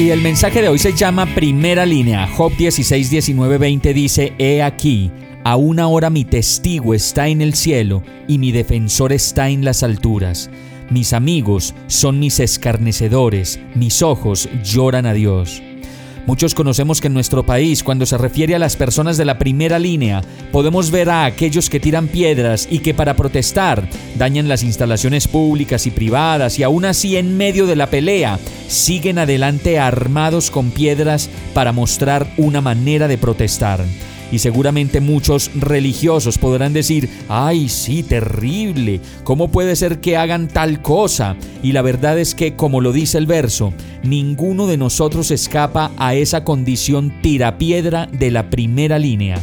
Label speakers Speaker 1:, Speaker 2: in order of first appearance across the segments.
Speaker 1: Y el mensaje de hoy se llama Primera línea. Job 16, 19, 20 dice, He aquí, Aún ahora mi testigo está en el cielo y mi defensor está en las alturas. Mis amigos son mis escarnecedores, mis ojos lloran a Dios. Muchos conocemos que en nuestro país, cuando se refiere a las personas de la primera línea, podemos ver a aquellos que tiran piedras y que para protestar dañan las instalaciones públicas y privadas y aún así en medio de la pelea siguen adelante armados con piedras para mostrar una manera de protestar. Y seguramente muchos religiosos podrán decir, ay, sí, terrible, ¿cómo puede ser que hagan tal cosa? Y la verdad es que, como lo dice el verso, ninguno de nosotros escapa a esa condición tirapiedra de la primera línea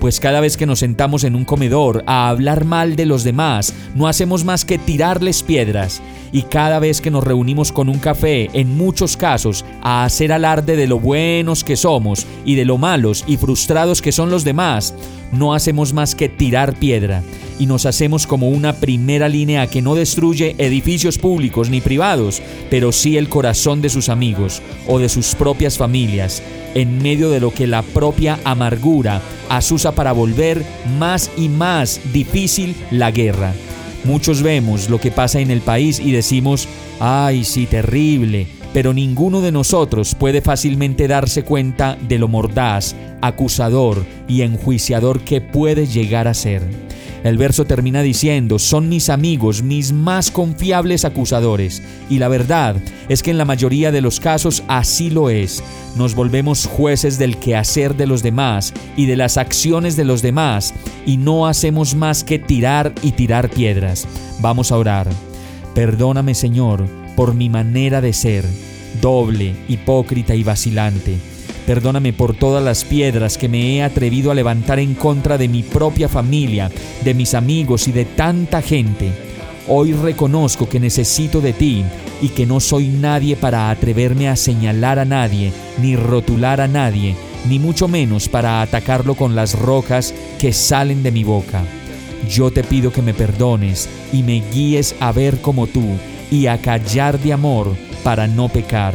Speaker 1: pues cada vez que nos sentamos en un comedor a hablar mal de los demás, no hacemos más que tirarles piedras. Y cada vez que nos reunimos con un café, en muchos casos, a hacer alarde de lo buenos que somos y de lo malos y frustrados que son los demás, no hacemos más que tirar piedra y nos hacemos como una primera línea que no destruye edificios públicos ni privados, pero sí el corazón de sus amigos o de sus propias familias, en medio de lo que la propia amargura asusa para volver más y más difícil la guerra. Muchos vemos lo que pasa en el país y decimos, ay, sí, terrible, pero ninguno de nosotros puede fácilmente darse cuenta de lo mordaz, acusador y enjuiciador que puede llegar a ser. El verso termina diciendo, son mis amigos, mis más confiables acusadores. Y la verdad es que en la mayoría de los casos así lo es. Nos volvemos jueces del quehacer de los demás y de las acciones de los demás y no hacemos más que tirar y tirar piedras. Vamos a orar. Perdóname Señor por mi manera de ser, doble, hipócrita y vacilante Perdóname por todas las piedras que me he atrevido a levantar en contra de mi propia familia, de mis amigos y de tanta gente. Hoy reconozco que necesito de ti y que no soy nadie para atreverme a señalar a nadie, ni rotular a nadie, ni mucho menos para atacarlo con las rocas que salen de mi boca. Yo te pido que me perdones y me guíes a ver como tú y a callar de amor para no pecar.